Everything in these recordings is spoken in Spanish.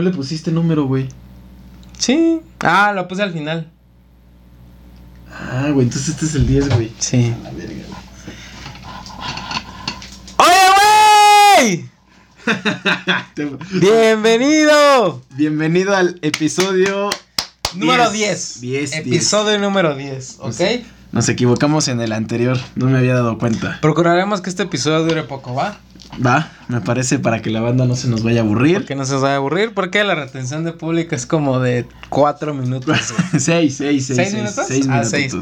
¿No le pusiste número, güey? Sí. Ah, lo puse al final. Ah, güey, entonces este es el 10, güey. Sí. A la verga, ¡Oye, güey! ¡Bienvenido! Bienvenido al episodio Número 10. 10. Episodio número 10, ¿ok? Sí. Nos equivocamos en el anterior, no me había dado cuenta. Procuraremos que este episodio dure poco, ¿va? Va, me parece para que la banda no se nos vaya a aburrir. Que no se os vaya a aburrir, porque la retención de público es como de 4 minutos. güey. seis, seis, seis. ¿Seis minutos? Seis Ah, minutitos, seis.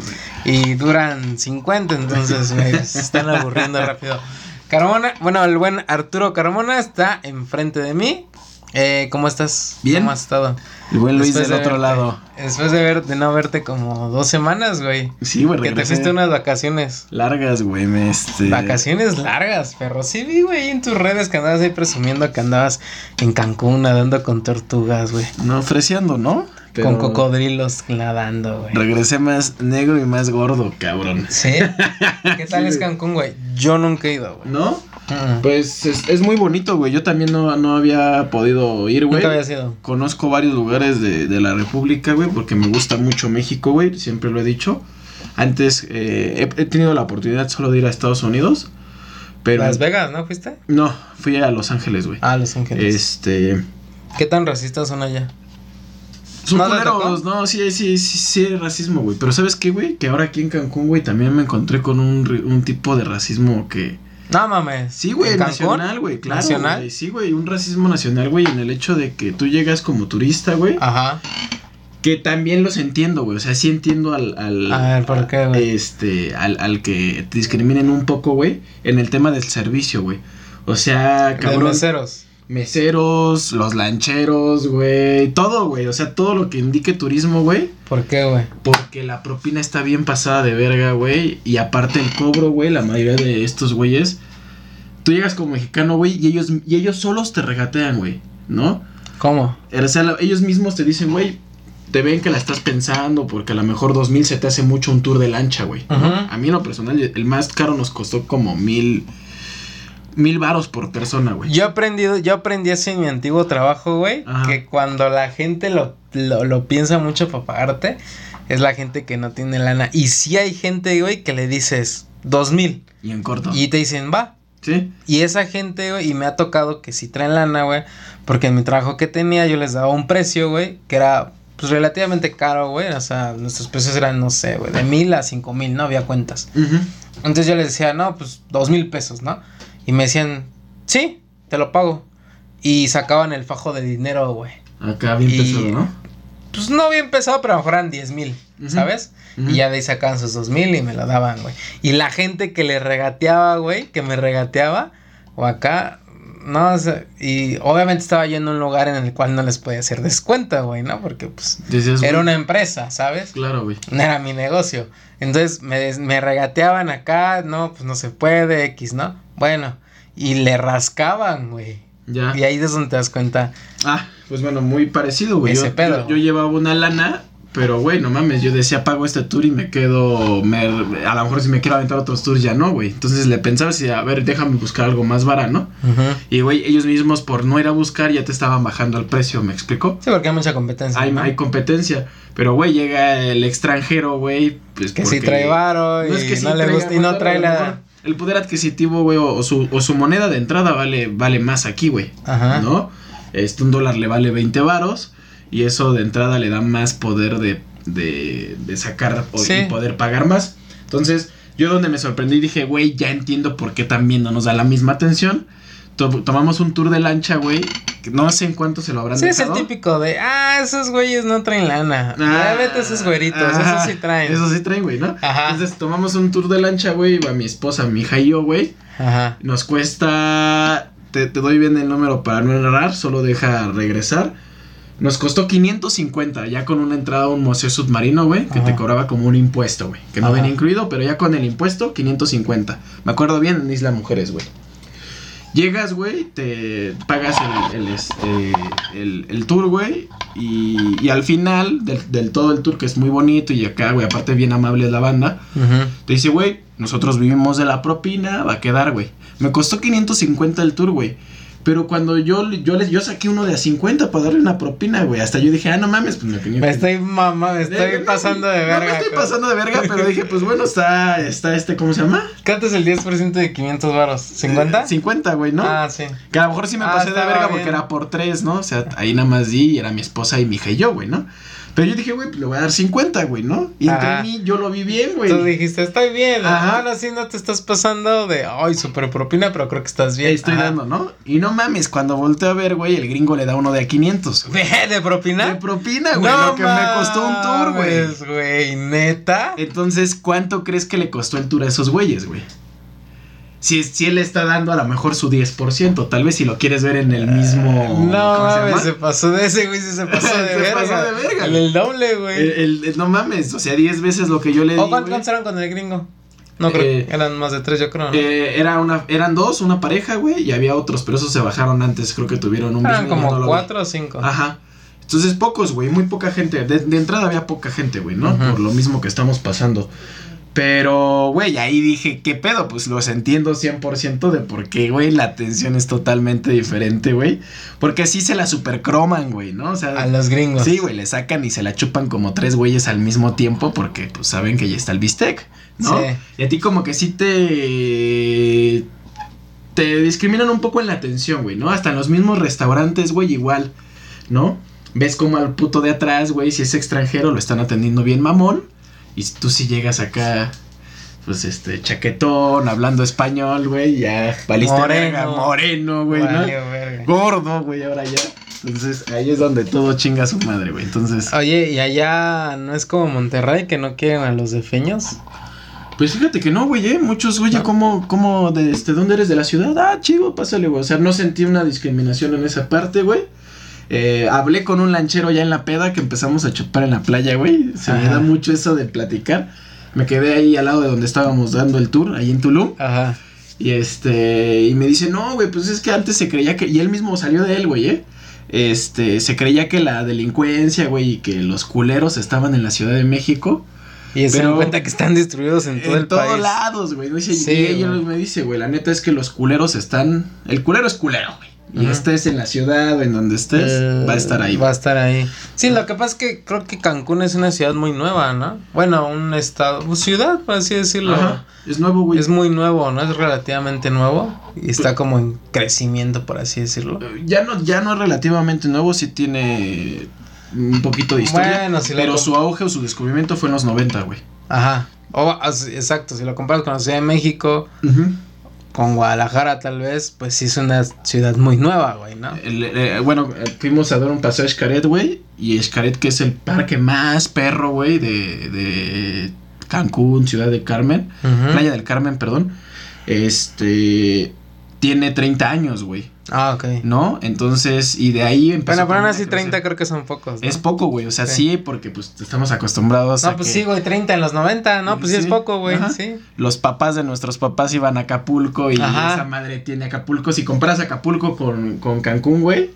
güey. Y duran 50, entonces güey, se están aburriendo rápido. Carmona, bueno, el buen Arturo Carmona está enfrente de mí. Eh, ¿Cómo estás? Bien. ¿Cómo has estado? El buen Luis Después del de otro verte- lado. Después de, ver, de no verte como dos semanas, güey. Sí, güey, Que te fuiste unas vacaciones. Largas, güey, me este... Vacaciones largas, perro. Sí vi, güey, en tus redes que andabas ahí presumiendo que andabas en Cancún nadando con tortugas, güey. No, ofreciendo, ¿no? Pero Con cocodrilos nadando, güey. Regresé más negro y más gordo, cabrón. ¿Sí? ¿Qué tal Sí, es. Cancún, güey? Yo nunca he ido, güey. ¿No? Mm. Pues es, es muy bonito, güey. Yo también no, no había podido ir, güey. Nunca había sido. Conozco varios lugares de, de la República, güey, porque me gusta mucho México, güey. Siempre lo he dicho. Antes eh, he, he tenido la oportunidad solo de ir a Estados Unidos. Pero... Las Vegas, ¿no fuiste? No, fui a Los Ángeles, güey. Ah, Los Ángeles. Este... ¿Qué tan racistas son allá? Son ¿No culeros, no, sí, sí, sí, sí, hay racismo, güey. Pero ¿sabes qué, güey? Que ahora aquí en Cancún, güey, también me encontré con un, tipo de racismo que... No mames. Sí, güey, nacional, güey, claro. ¿Nacional? Sí, güey, un racismo nacional, güey, en el hecho de que tú llegas como turista, güey. Ajá. Que también los entiendo, güey. O sea, sí entiendo al... al A ver, ¿por qué, güey? Este, al, al que te discriminen un poco, güey, en el tema del servicio, güey. O sea, De cabrón. meseros. Meseros, los lancheros, güey. Todo, güey. O sea, todo lo que indique turismo, güey. ¿Por qué, güey? Porque la propina está bien pasada de verga, güey. Y aparte el cobro, güey, la mayoría de estos güeyes. Tú llegas como mexicano, güey, y ellos, y ellos solos te regatean, güey. ¿No? ¿Cómo? O sea, ellos mismos te dicen, güey, te ven que la estás pensando porque a lo mejor dos mil se te hace mucho un tour de lancha, güey. ¿no? Ujú. A mí en lo personal, el más caro nos costó como mil... Mil varos por persona, güey. Yo aprendí, yo aprendí eso en mi antiguo trabajo, güey, que cuando la gente lo, lo, lo piensa mucho para pagarte, es la gente que no tiene lana. Y si hay gente, güey, que le dices dos mil Y en corto. y te dicen, va. ¿Sí? Y esa gente, güey, y me ha tocado que si traen lana, güey, porque en mi trabajo que tenía yo les daba un precio, güey, que era pues relativamente caro, güey, o sea, nuestros precios eran, no sé, güey, de mil a cinco mil, no había cuentas. Entonces yo les decía, no, pues dos mil pesos, ¿no? Y me decían, sí, te lo pago. Y sacaban el fajo de dinero, güey. Acá bien Y- pesado, ¿no? Pues no bien pesado, pero a lo mejor eran diez mil, Ujú. ¿sabes? Y ya de ahí sacaban sus dos mil y me lo daban, güey. Y la gente que le regateaba, güey, que me regateaba, o acá, no, o sea, y obviamente estaba yendo a un lugar en el cual no les podía hacer descuento, güey, ¿no? Porque pues Decías, era güey, una empresa, ¿sabes? Claro, güey. No era mi negocio. Entonces me, me regateaban acá, no, pues no se puede, X, ¿no? Bueno, y le rascaban, güey. Ya. Y ahí es donde te das cuenta. Ah, pues bueno, muy parecido, güey. Ese Yo, pedo. yo, yo llevaba una lana, pero güey, no mames, yo decía pago este tour y me quedo, me, a lo mejor si me quiero aventar otros tours ya no, güey. Entonces le pensaba si, a ver, déjame buscar algo más barato, ¿no? Y güey, ellos mismos por no ir a buscar ya te estaban bajando el precio, ¿me explicó? Sí, porque hay mucha competencia. Hay, ¿no? hay competencia, pero güey, llega el extranjero, güey, pues Que porque- trae varo y No es que sí no le gusta y no trae la. El poder adquisitivo, güey, o, o su, o su moneda de entrada vale, vale más aquí, güey. Ajá. ¿no? Este, un dólar le vale 20 varos y eso de entrada le da más poder de, de, de sacar o, Sí. y poder pagar más. Entonces, yo donde me sorprendí dije, güey, ya entiendo por qué también no nos da la misma atención. To- tomamos un tour de lancha, güey. No sé en cuánto se lo habrán Sí, es el típico de, ah, esos güeyes no traen lana. Ah, vete esos güeritos, ajá, esos sí traen. Eso sí traen, güey, ¿no? Ajá. Entonces tomamos un tour de lancha, güey. Va mi esposa, mi hija y yo, güey. Ajá. Nos cuesta. Te, te doy bien el número para no errar, solo deja regresar. Nos costó 550, ya con una entrada a un museo submarino, güey, que te cobraba como un impuesto, güey. Que no Ajá. venía incluido, pero ya con el impuesto, 550. Me acuerdo bien en Isla Mujeres, güey. Llegas, güey, te pagas el, el, este, el, el tour, güey. Y, y al final del, del todo el tour, que es muy bonito, y acá, güey, aparte bien amable la banda, te dice, güey, nosotros vivimos de la propina, va a quedar, güey. Me costó 550 el tour, güey. Pero cuando yo, yo, les, yo saqué uno de a 50 para darle una propina, güey. Hasta yo dije, ah, no mames, pues me Me estoy mamá, me estoy pasando de verga. No me estoy pasando de verga, pero dije, pues bueno, está, está este, ¿cómo se llama? ¿Cuánto es el 10% de 500 varos? ¿50? 50, güey, ¿no? Ah, sí. Que a lo mejor sí me Ah, pasé de verga bien. porque era por tres, ¿no? O sea, ahí nada más di y era mi esposa y mi hija y yo, güey, ¿no? Pero yo dije, güey, pues le voy a dar 50, güey, ¿no? Y entre Ajá. mí yo lo vi bien, güey. Tú dijiste, estoy bien. Ajá. Ahora sí no te estás pasando de, ay, super propina, pero creo que estás bien. Ahí estoy Ajá. dando, ¿no? Y no mames, cuando volteo a ver, güey, el gringo le da uno de a 500. güey. ¿De, propina? De propina, güey, lo que me costó un tour, güey. güey, neta. Entonces, ¿cuánto crees que le costó el tour a esos güeyes, güey? Si, si él está dando a lo mejor su 10%, tal vez si lo quieres ver en el mismo... No ¿cómo se mames, se pasó de ese, güey, se pasó de Se verga. pasó de verga, El, el doble, güey. El- el- el- no mames, o sea, 10 veces lo que yo le di. ¿O cuántos eran con el gringo? No creo Eh, eran más de tres, yo creo, ¿no? Eh, era una, eran dos, una pareja, güey, y había otros, pero esos se bajaron antes, creo que tuvieron un eran mismo, como no cuatro o cinco. Ajá. Entonces pocos, güey, muy poca gente. De, de entrada había poca gente, güey, ¿no? Por lo mismo que estamos pasando. Pero, güey, ahí dije, ¿qué pedo? Pues los entiendo 100% de por qué, güey, la atención es totalmente diferente, güey. Porque sí se la supercroman, güey, ¿no? O sea, A los gringos. Sí, güey, le sacan y se la chupan como tres güeyes al mismo tiempo porque pues saben que ya está el bistec, ¿no? Sí. Y a ti como que sí te te discriminan un poco en la atención, güey, ¿no? Hasta en los mismos restaurantes, güey, igual, ¿no? Ves como al puto de atrás, güey, si es extranjero lo están atendiendo bien mamón y si tú sí llegas acá pues este chaquetón, hablando español, güey, ya valiste Moreno. verga, moreno, güey, ¿no? Verga. gordo, güey, ahora ya. Entonces, ahí es donde todo chinga a su madre, güey. Entonces, Oye, ¿y allá no es como Monterrey que no quieren a los de feños? pues fíjate que no, güey, eh. Muchos, oye, ¿No? ¿cómo, cómo, de este, dónde eres de la ciudad? Ah, chivo, pásale, güey. O sea, no sentí una discriminación en esa parte, güey. Eh, hablé con un lanchero ya en la peda que empezamos a chupar en la playa, güey. Se me da mucho eso de platicar. Me quedé ahí al lado de donde estábamos dando el tour, ahí en Tulum. Ajá. Y este, y me dice, no, güey, pues es que antes se creía que, y él mismo salió de él, güey, ¿eh? Este, se creía que la delincuencia, güey, y que los culeros estaban en la Ciudad de México. Y se dan cuenta que están distribuidos en todo en el todos país. lados, güey. ¿no? Dice, Sí, y ella me dice, güey, la neta es que los culeros están, el culero es culero, güey. Y estés en la ciudad o en donde estés, Eh, va a estar ahí. Va a estar ahí. Sí, lo que pasa es que creo que Cancún es una ciudad muy nueva, ¿no? Bueno, un estado, pues, ciudad, por así decirlo. Ajá, es nuevo, güey. Es muy nuevo, ¿no? Es relativamente nuevo y está como en crecimiento, por así decirlo. Ya no, ya no es relativamente nuevo, sí tiene un poquito de historia. Bueno, si pero su auge o su descubrimiento fue en los 90, güey. Ajá. O, as- exacto, si lo comparas con la Ciudad de México, Ujú. Con Guadalajara tal vez, pues sí es una ciudad muy nueva, güey, ¿no? El, eh, bueno, eh, fuimos a dar un paseo a Xcaret, güey. Y Xcaret, que es el parque más perro, güey, de, de Cancún, Ciudad de Carmen. Playa del Carmen, perdón. Este. Tiene 30 años, güey. Ah, ok. ¿No? Entonces, y de ahí empezó. Bueno, pero aún a así 30 crecer. creo que son pocos. ¿no? Es poco, güey. O sea, Sí. sí, porque pues estamos acostumbrados a. No, pues que sí, güey, 30 en los 90, no, pues sí, es poco, güey, ajá. sí. Los papás de nuestros papás iban a Acapulco y Ajá. esa madre tiene Acapulco. Si comparas Acapulco con, con Cancún, güey.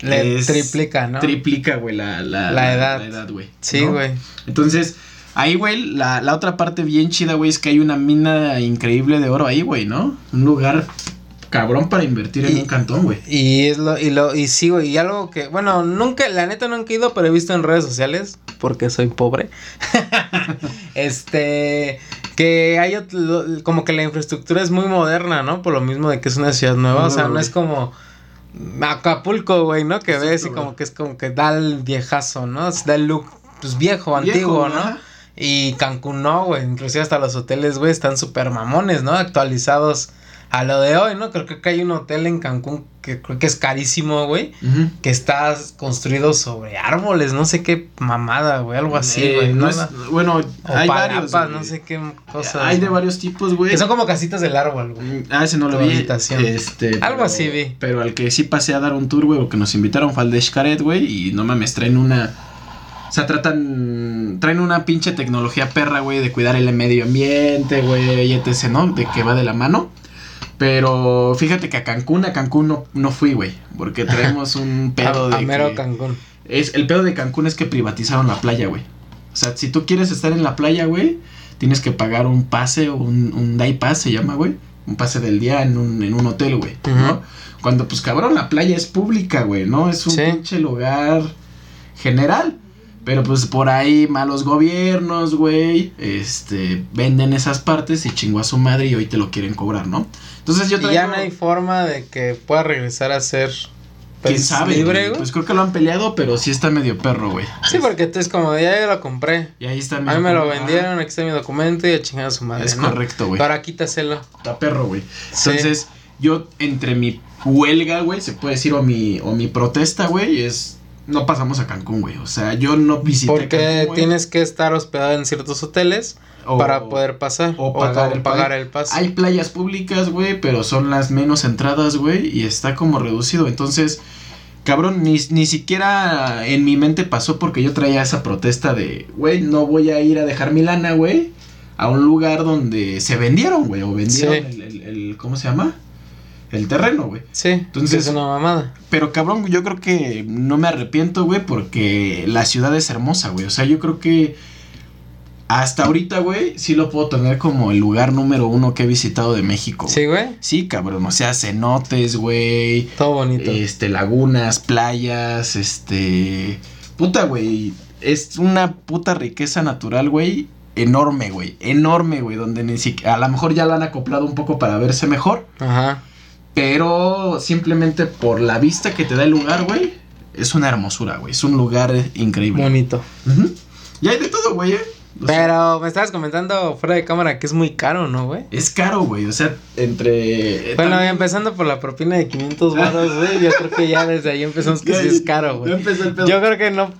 Le es- triplica, ¿no? Triplica, güey, la, la, La edad. La edad, güey. Sí, ¿no? güey. Entonces, ahí, güey, la, la otra parte bien chida, güey, es que hay una mina increíble de oro ahí, güey, ¿no? Un lugar cabrón para invertir en un cantón, güey. Y es lo, y lo, y sí, güey, y algo que, bueno, nunca, la neta nunca he ido, pero he visto en redes sociales, porque soy pobre. este, que hay ot- lo- como que la infraestructura es muy moderna, ¿no? Por lo mismo de que es una ciudad nueva, o sea, no es como Acapulco, güey, ¿no? Que ves y como que es como que da el viejazo, ¿no? Da el look, pues viejo, antiguo, ¿no? Y Cancún no, güey. Inclusive hasta los hoteles, güey, están súper mamones, ¿no? Actualizados a lo de hoy, ¿no? Creo que acá hay un hotel en Cancún que creo que es carísimo, güey. Que está construido sobre árboles, no sé qué mamada, güey. Algo así, Eh, güey. no es- bueno, o hay varios. palapas, no sé qué cosas. Hay de güey. varios tipos, güey. Que son como casitas del árbol, güey. Ah, ese no lo vi. habitación. Este, Algo pero- así vi. Pero al que sí pasé a dar un tour, güey, o que nos invitaron fue al de Xcaret, güey, y no mames, traen una... O sea, tratan... Traen una pinche tecnología perra, güey, de cuidar el medio ambiente, güey, y etc., ¿no? De que va de la mano. Pero fíjate que a Cancún, a Cancún no, no fui, güey, porque traemos un pedo a, de a mero que- Cancún. es, el pedo de Cancún es que privatizaron la playa, güey. O sea, si tú quieres estar en la playa, güey, tienes que pagar un pase o un, un day pass, se llama, güey. Un pase del día en un, en un hotel, güey. ¿no? Cuando, pues, cabrón, la playa es pública, güey, ¿no? Es un Sí. pinche lugar general. Pero, pues, por ahí malos gobiernos, güey, este, venden esas partes y chingó a su madre y hoy te lo quieren cobrar, ¿no? Entonces yo Y traigo... ya no hay forma de que pueda regresar a ser ¿Quién pues, sabe, libre, güey? güey. Pues creo que lo han peleado, pero sí está medio perro, güey. sí, porque tú es como, ya yo lo compré. Y ahí está A medio mí me lo vendieron, aquí está mi documento y a chingar a su madre, Es ¿no? correcto, güey. Ahora quítaselo. Está perro, güey. Sí. Entonces, yo entre mi huelga, güey, se puede decir, o mi, o mi protesta, güey, es... No pasamos a Cancún, güey. O sea, yo no visité Porque Cancún, tienes que estar hospedado en ciertos hoteles o- para poder pasar. o pagar el pagar pa- el pase. Hay playas públicas, güey, pero son las menos entradas, güey, y está como reducido. Entonces, cabrón, ni, ni siquiera en mi mente pasó porque yo traía esa protesta de, güey, no voy a ir a dejar mi lana, güey, a un lugar donde se vendieron, güey, o vendieron Sí. el, el- el- ¿cómo se llama? El terreno, güey. Sí, Entonces- es una mamada. Pero cabrón, yo creo que no me arrepiento, güey, porque la ciudad es hermosa, güey. O sea, yo creo que hasta ahorita, güey, sí lo puedo tener como el lugar número uno que he visitado de México. Sí, güey. Sí, cabrón, o sea, cenotes, güey, Todo bonito. este, lagunas, playas, este... Puta, güey, es una puta riqueza natural, güey, enorme, güey, enorme, güey, donde ni siquiera... A lo mejor ya lo han acoplado un poco para verse mejor, Ajá. Pero simplemente por la vista que te da el lugar, güey, es una hermosura, güey, es un lugar eh, increíble. Bonito. Ujú. Y hay de todo, güey, eh. O sea, Pero me estabas comentando fuera de cámara que es muy caro, ¿no, güey? es caro, güey, o sea, entre... Bueno, también- empezando por la propina de 500 baros, güey, yo creo que ya desde ahí empezamos que sí es caro, güey. Yo creo que no,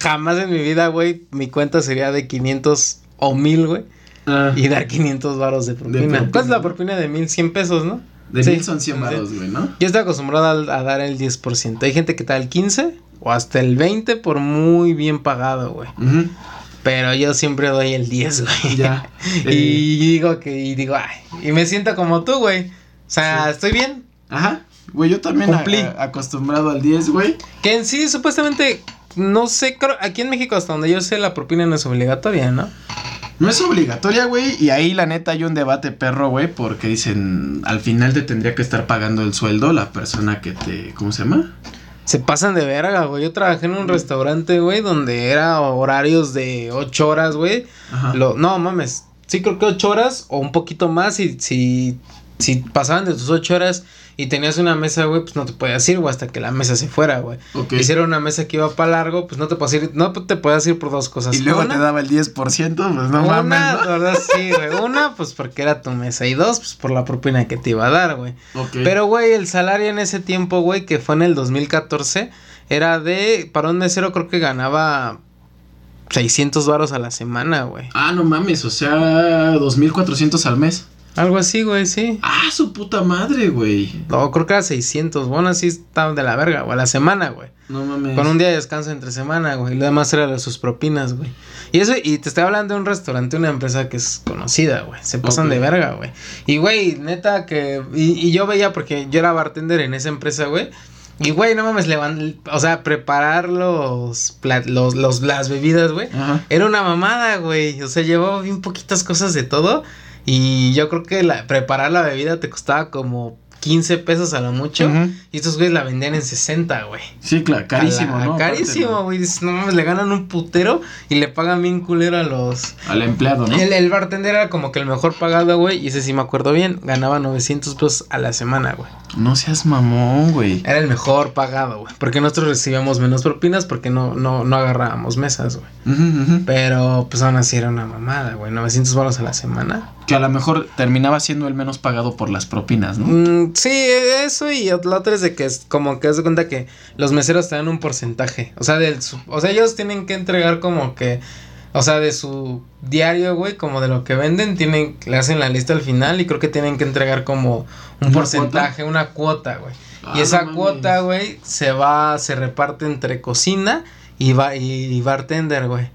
jamás en mi vida, güey, mi cuenta sería de 500 o 1000, güey, Ah, y dar 500 baros de propina. propina. ¿Cuál es la propina de 1000? 100 pesos, ¿no? De sí, mil son 100 sí. varos, güey, ¿no? Yo estoy acostumbrado a, a dar el 10%. Hay gente que da el 15 o hasta el 20 por muy bien pagado, güey. Pero yo siempre doy el 10, güey. Ya. Eh, Y digo que, y digo, ay, y me siento como tú, güey. O sea, Sí. estoy bien. Ajá. Güey, yo también a- Cumplí. a- acostumbrado al 10, güey. Que en sí, supuestamente, no sé, creo, aquí en México, hasta donde yo sé, la propina no es obligatoria, ¿no? No es obligatoria, güey. Y ahí la neta hay un debate perro, güey. Porque dicen, al final te tendría que estar pagando el sueldo la persona que te... ¿Cómo se llama? Se pasan de verga, güey. Yo trabajé en un restaurante, güey, donde era horarios de 8 horas, güey. No, mames. Sí, creo que 8 horas o un poquito más. Y si, si pasaban de tus 8 horas y tenías una mesa, güey, pues no te podías ir, güey, hasta que la mesa se fuera, güey. Ok. Hicieron una mesa que iba para largo, pues no te puedes ir, no te puedes ir por dos cosas. Y luego Una, te daba el 10%, pues no una, mames, la ¿no? verdad sí, güey. Una, pues porque era tu mesa. Y dos, pues por la propina que te iba a dar, güey. Ok. Pero, güey, el salario en ese tiempo, güey, que fue en el 2014, era de, para un mesero creo que ganaba 600 varos a la semana, güey. Ah, no mames, o sea, 2.400 al mes. Algo así, güey, sí. Ah, su puta madre, güey. No, creo que era 600. Bueno, así está de la verga, güey, a la semana, güey. No mames. Con un día de descanso entre semana, güey. Y lo demás era de sus propinas, güey. Y eso, y te estoy hablando de un restaurante, una empresa que es conocida, güey. Se pasan de verga, güey. Y, güey, neta que. Y, y yo veía, porque yo era bartender en esa empresa, güey. Y, güey, no mames, levan- o sea, preparar los, plat- los, los, las bebidas, güey. Era una mamada, güey. O sea, llevaba bien poquitas cosas de todo. Y yo creo que la, preparar la bebida te costaba como 15 pesos a lo mucho. Y estos güeyes la vendían en 60, güey. Sí, claro, carísimo, la- ¿no? Carísimo, güey. Dices, no mames, le ganan un putero y le pagan bien culero a los. Al empleado, ¿no? El, el bartender era como que el mejor pagado, güey. Y ese sí me acuerdo bien. Ganaba 900 pesos a la semana, güey. No seas mamón, güey. Era el mejor pagado, güey. Porque nosotros recibíamos menos propinas porque no, no, no agarrábamos mesas, güey. Pero pues aún así era una mamada, güey. 900 baros a la semana. Que a lo mejor terminaba siendo el menos pagado por las propinas, ¿no? Mm, sí, eso y la otra es de que es como que de cuenta que los meseros te dan un porcentaje. O sea, del su- o sea, ellos tienen que entregar como que, o sea, de su diario, güey, como de lo que venden, tienen, le hacen la lista al final y creo que tienen que entregar como un ¿Una porcentaje, una cuota, güey. Ah, y esa no cuota, güey, se va, se reparte entre cocina y, va, y, y bartender, güey.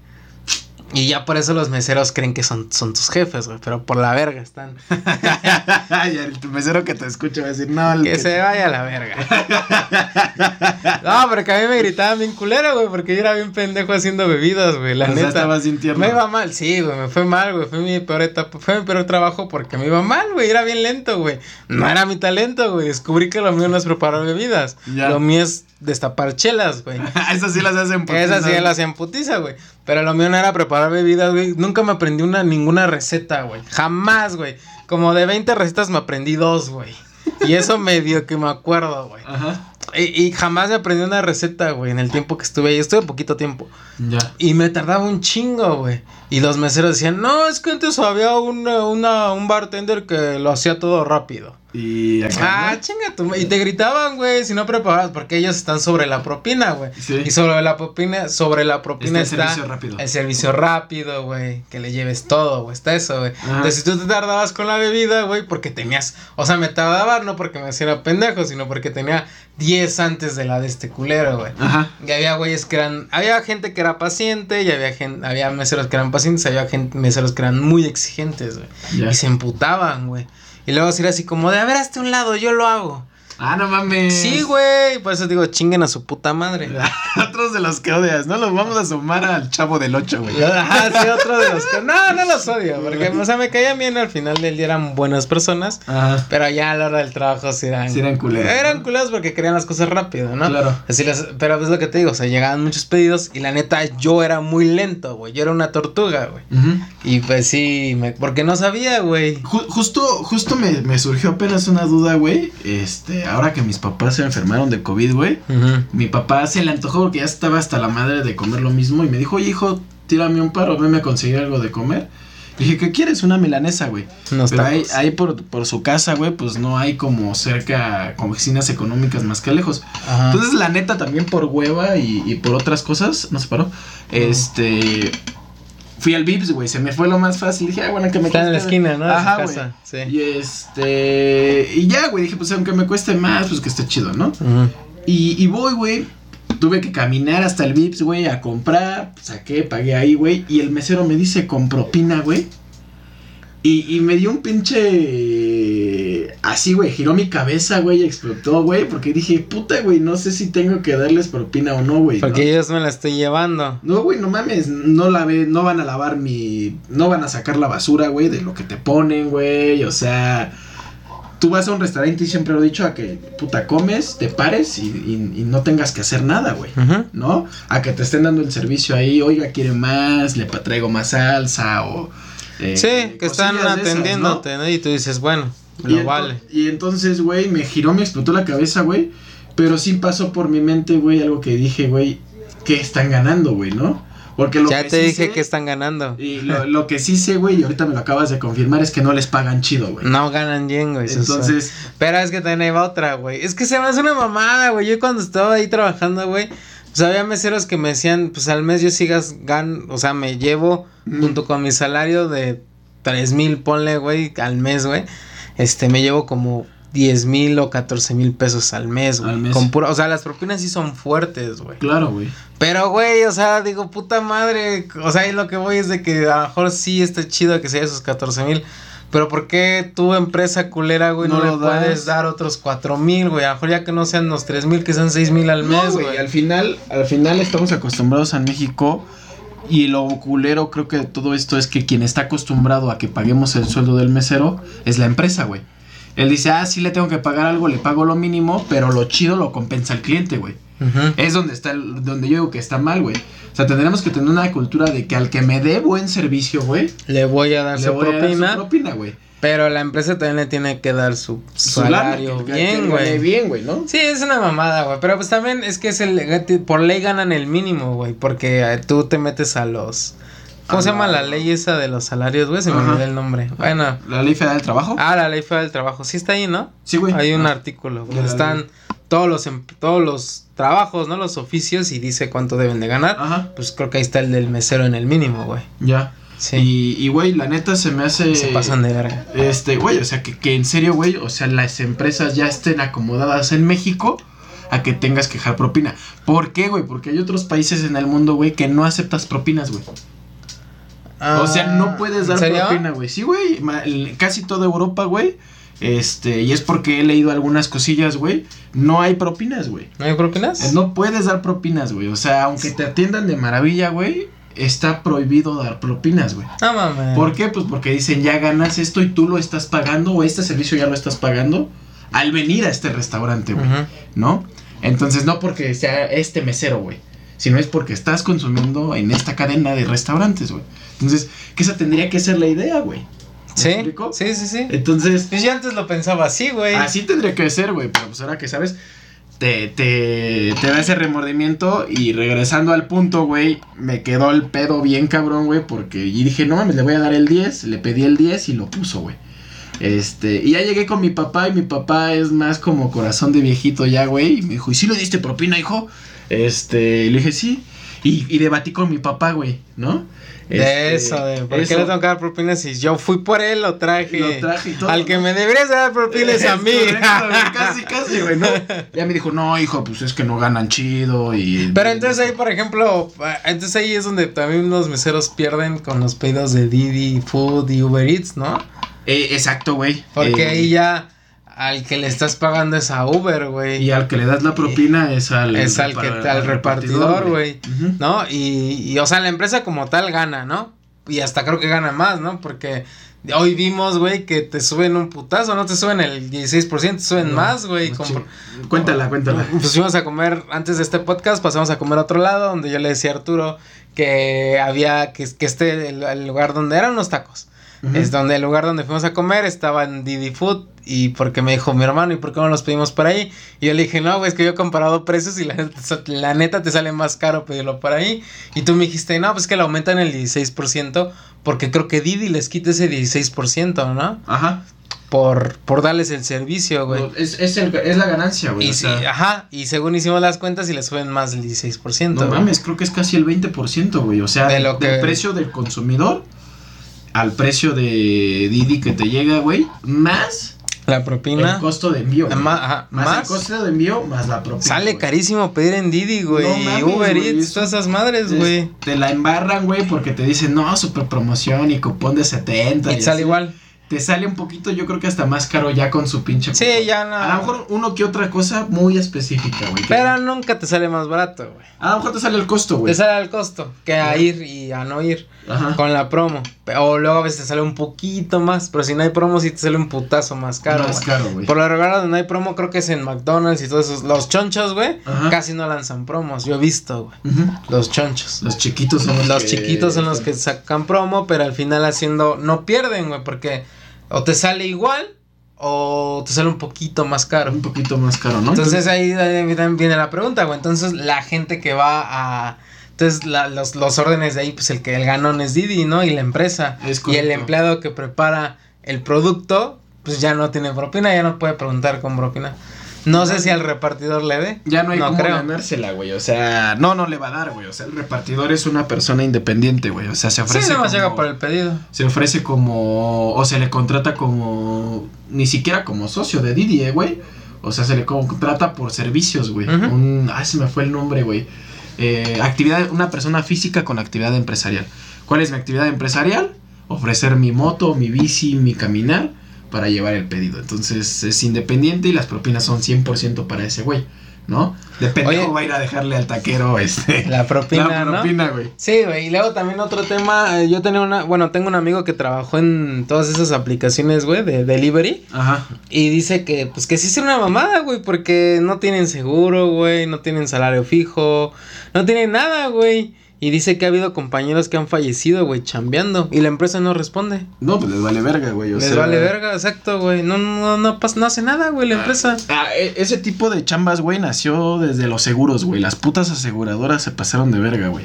Y ya por eso los meseros creen que son, son tus jefes, güey, pero por la verga están. y el mesero que te escucha va a decir, no, el que, se vaya a la verga. no, pero que a mí me gritaban bien culero, güey, porque yo era bien pendejo haciendo bebidas, güey, la O sea, neta. bien tierno. Me iba mal, sí, güey, me fue mal, güey, fue mi peor etapa, fue mi peor trabajo porque me iba mal, güey, era bien lento, güey. No era mi talento, güey, descubrí que lo mío no es preparar bebidas, Ya. lo mío es destapar chelas, güey. Esas sí las hacen Que esa sí putiza. la hacían putiza, güey. Pero lo mío no era preparar bebidas, güey. Nunca me aprendí una, ninguna receta, güey. Jamás, güey. Como de 20 recetas me aprendí dos, güey. Y eso medio que me acuerdo, güey. Ajá. Y, y jamás me aprendí una receta, güey, en el tiempo que estuve ahí. Estuve poquito tiempo. Ya. Y me tardaba un chingo, güey. Y los meseros decían, no, es que antes había una, una, un bartender que lo hacía todo rápido. Y acá. Ah, ¿no? chinga tu Y te gritaban, güey, si no preparabas, porque ellos están sobre la propina, güey. Sí. Y sobre la propina, sobre la propina Está el está, servicio rápido. el servicio rápido, güey. Que le lleves todo, güey. Está eso, güey. Entonces, si tú te tardabas con la bebida, güey, porque tenías. O sea, me tardaba no porque me hacía pendejo, sino porque tenía 10 antes de la de este culero, güey. Ajá. Y había güeyes que eran. Había gente que era paciente, y había gente, había meseros que eran pacientes, había gente, meseros que eran muy exigentes, güey. Y se emputaban, güey. Y luego era así como de, a ver, hazte un lado, yo lo hago. Ah, no mames. Sí, güey. Por eso digo, chinguen a su puta madre. Otros de los que odias, ¿no? Los vamos a sumar al chavo del 8, güey. Ajá, sí, otro de los que. No, no los odio. Porque, o sea, me caían bien al final del día, eran buenas personas. Ajá. Pero ya a la hora del trabajo sí eran. Sí eran culeros, Eran ¿no? culeros porque querían las cosas rápido, ¿no? Claro. Así las, pero es lo que te digo, o sea, llegaban muchos pedidos y la neta yo era muy lento, güey. Yo era una tortuga, güey. Ujú. Y pues sí, me, porque no sabía, güey. Ju- justo, justo me, me surgió apenas una duda, güey. Este, ahora que mis papás se enfermaron de COVID, güey. Mi papá se le antojó porque ya estaba hasta la madre de comer lo mismo y me dijo, oye, hijo, tírame un paro, venme a conseguir algo de comer. Le dije, ¿qué quieres? Una milanesa, güey. Pero ahí, tacos. ahí por, por su casa, güey, pues no hay como cerca cocinas económicas más que lejos. Ajá. Entonces, la neta, también por hueva y, y por otras cosas, no se paró. Este. Fui al Vips, güey, se me fue lo más fácil. Dije, ah, bueno, que me Está en la esquina, ¿no? Ajá, güey. sí. Y este. Y ya, güey, dije, pues aunque me cueste más, pues que esté chido, ¿no? Ujú. Y, y voy, güey. Tuve que caminar hasta el Vips, güey, a comprar. Saqué, pagué ahí, güey. Y el mesero me dice con propina, güey. Y, y me dio un pinche. Así, güey. Giró mi cabeza, güey. y Explotó, güey. Porque dije, puta, güey. No sé si tengo que darles propina o no, güey. Porque ellos me la estoy llevando. No, güey, no mames, no la ve, no van a lavar mi, no van a sacar la basura, güey, de lo que te ponen, güey, o sea, tú vas a un restaurante y siempre lo he dicho a que, puta, comes, te pares y, y- y no tengas que hacer nada, güey. ¿no? A que te estén dando el servicio ahí, oiga, quiere más, le traigo más salsa o... eh, Sí, que están atendiéndote, ¿no? Y tú dices, bueno, Y vale. Entonces, güey, me giró, me explotó la cabeza, güey. Pero sí pasó por mi mente, güey, algo que dije, güey, ¿qué están ganando, güey, no? Porque lo Ya que te sí dije sé- que están ganando. Y lo, lo que sí sé, güey, y ahorita me lo acabas de confirmar, es que no les pagan chido, güey. No ganan bien, güey. eso Entonces, Pero es que también va otra, güey. Es que se me hace una mamada, güey. Yo cuando estaba ahí trabajando, güey, pues había meseros que me decían, pues al mes yo sigas gan, o sea, me llevo Mm. junto con mi salario de tres mil, ponle, güey, al mes, güey. Este, me llevo como 10 mil o 14 mil pesos al mes, güey. Al mes. Con pura- o sea, las propinas sí son fuertes, güey. claro, güey. Pero, güey, o sea, digo, puta madre. O sea, y lo que voy es de que a lo mejor sí está chido que sea esos 14 mil. Pero ¿por qué tu empresa culera, güey, no, No le das. puedes dar otros 4 mil, güey? A lo mejor ya que no sean los 3 mil, que sean 6 mil al mes, güey, güey. al final, al final estamos acostumbrados en México y lo culero creo que todo esto es que quien está acostumbrado a que paguemos el sueldo del mesero es la empresa, güey. Él dice, ah, sí le tengo que pagar algo, le pago lo mínimo, pero lo chido lo compensa el cliente, güey. Es donde está, el- donde yo digo que está mal, güey. O sea, tendremos que tener una cultura de que al que me dé buen servicio, güey, Le voy a dar le su voy a dar propina. su propina, güey. Pero la empresa también le tiene que dar su, Su salario que- bien, güey. Bien, güey, ¿no? Sí, es una mamada, güey. Pero pues también es que es el. Por ley ganan el mínimo, güey. Porque eh, tú te metes a los. ¿Cómo se llama la- ley esa de los salarios, güey? Se me olvidó el nombre. Bueno. La ley federal del trabajo. Ah, la ley federal del trabajo. Sí está ahí, ¿no? sí, güey. Hay un Ah, artículo la están ley. Todos los em- todos los trabajos, ¿no? Los oficios y dice cuánto deben de ganar. Ajá, Pues creo que ahí está el del mesero en el mínimo, güey. ya. Sí. Y, y, güey, la neta se me hace... Se pasan de verga. Este, güey, o sea, que, que en serio, güey, o sea, las empresas ya estén acomodadas en México a que tengas que dejar propina. ¿Por qué, güey? Porque hay otros países en el mundo, güey, que no aceptas propinas, güey. o sea, Ah, no puedes dar propina, güey. Sí, güey. Casi toda Europa, güey. Este, y es porque he leído algunas cosillas, güey. No hay propinas, güey. ¿No hay propinas? Eh, No puedes dar propinas, güey. O sea, aunque te atiendan de maravilla, güey, está prohibido dar propinas, güey. No mames. ¿Por qué? Pues porque dicen, ya ganas esto y tú lo estás pagando, o este servicio ya lo estás pagando al venir a este restaurante, güey. ¿No? Entonces, no porque sea este mesero, güey. Sino es porque estás consumiendo en esta cadena de restaurantes, güey. Entonces, que esa tendría que ser la idea, güey. ¿Me ¿Sí? explico? Sí, sí, sí. Entonces, Pues yo antes lo pensaba así, güey. Así tendría que ser, güey. Pero pues ahora que sabes, te, te, te da ese remordimiento. Y regresando al punto, güey, me quedó el pedo bien cabrón, güey. Porque y dije, no mames, le voy a dar el 10. Le pedí el 10 y lo puso, güey. Este, y ya llegué con mi papá. Y mi papá es más como corazón de viejito ya, güey. Y me dijo, ¿y si le diste propina, hijo? Este, le dije, sí. Y, y debatí con mi papá, güey, ¿no? De Este, eso, de ¿por qué le tengo que dar propinas si yo fui por él, lo traje? Lo traje y todo, Al que me deberías dar propinas a mí. correcto, casi, casi, güey, ¿no? Ya me dijo, no, hijo, pues es que no ganan chido y... Pero entonces ahí, por ejemplo, entonces ahí es donde también los meseros pierden con los pedidos de Didi Food y Uber Eats, ¿no? Eh, exacto, güey. Porque Eh, ahí ya al que le estás pagando es a Uber, güey. Y al que le das la propina es al... Es al que- al repartidor, güey. ¿No? Y, y, o sea, la empresa como tal gana, ¿no? Y hasta creo que gana más, ¿no? Porque hoy vimos, güey, que te suben un putazo, no te suben el 16%, te suben No, más, güey. no, sí. Cuéntala, cuéntala. Pues fuimos a comer antes de este podcast, pasamos a comer a otro lado, donde yo le decía a Arturo que había, que, que este, el, el lugar donde eran unos tacos. Es donde el lugar donde fuimos a comer estaba en Didi Food y porque me dijo mi hermano y por qué no los pedimos por ahí y yo le dije no güey es que yo he comparado precios y la, neta- la neta te sale más caro pedirlo por ahí y tú me dijiste no pues que le aumentan el 16% porque creo que Didi les quita ese 16% ¿no? Ajá. Por, por darles el servicio güey Es, es, el- es la ganancia, güey. y sí, sea, ajá y según hicimos las cuentas y le suben más del 16% no güey. mames, creo que es casi el 20%, güey. O sea, De lo del que- precio del consumidor al precio de Didi que te llega, güey, más la propina el costo de envío. güey. Ajá, más, más. el costo de envío más la propina. sale güey. carísimo pedir en Didi güey No mames, Uber güey, Eats todas esas madres Es- güey Te la embarran, güey, porque te dicen, no, super promoción y cupón de 70. y te sale así. igual Te sale un poquito, yo creo que hasta más caro ya con su pinche Sí, cupón. ya no. A lo mejor uno que otra cosa muy específica, güey. Pero nunca te sale más barato, güey. A lo mejor te sale el costo, güey. Te sale al costo que a ir y a no ir Ajá. con la promo. O luego a veces te sale un poquito más, pero si no hay promo sí te sale un putazo más caro. Más caro, güey. Por lo regular donde no hay promo creo que es en McDonald's y todos esos. Los chonchos, güey, casi no lanzan promos. Yo he visto, güey. Los chonchos. Los chiquitos son los Los que- chiquitos son los que sacan promo, pero al final haciendo no pierden, güey, porque o te sale igual o te sale un poquito más caro. Un poquito más caro, ¿no? Entonces ahí, ahí también viene la pregunta, güey. Entonces la gente que va a... Entonces la- los, los órdenes de ahí, pues el que el ganón es Didi, ¿no? Y la empresa. Es y el empleado que prepara el producto, pues ya no tiene propina, ya no puede preguntar con propina. No sé si al repartidor le dé. Ya no hay no cómo creo. ganársela, güey. O sea, no, no le va a dar, güey. O sea, el repartidor es una persona independiente, güey. O sea, se ofrece. Sí, como- llega por el pedido. Se ofrece como. O se le contrata como. Ni siquiera como socio de Didi, eh, güey. O sea, se le contrata por servicios, güey. Ujú. Un. Ay, se me fue el nombre, güey. Eh, actividad. Una persona física con actividad empresarial. ¿Cuál es mi actividad empresarial? Ofrecer mi moto, mi bici, mi caminar para llevar el pedido. Entonces es independiente y las propinas son 100% para ese güey, ¿no? Depende Oye. cómo va a ir a dejarle al taquero este. La propina, la ¿no? propina, güey. Sí, güey, y luego también otro tema, eh, yo tenía una, bueno, tengo un amigo que trabajó en todas esas aplicaciones, güey, de delivery, Ajá. y dice que, pues, que sí es una mamada, güey, porque no tienen seguro, güey, no tienen salario fijo, no tienen nada, güey, y dice que ha habido compañeros que han fallecido, güey, chambeando, y la empresa no responde, No, pues les vale verga, güey. les sea- vale verga, exacto, güey, no, no, no, pasa, no hace nada, güey, la empresa. Ah, e- ese tipo de chambas, güey, nació desde los seguros, güey. Las putas aseguradoras se pasaron de verga, güey.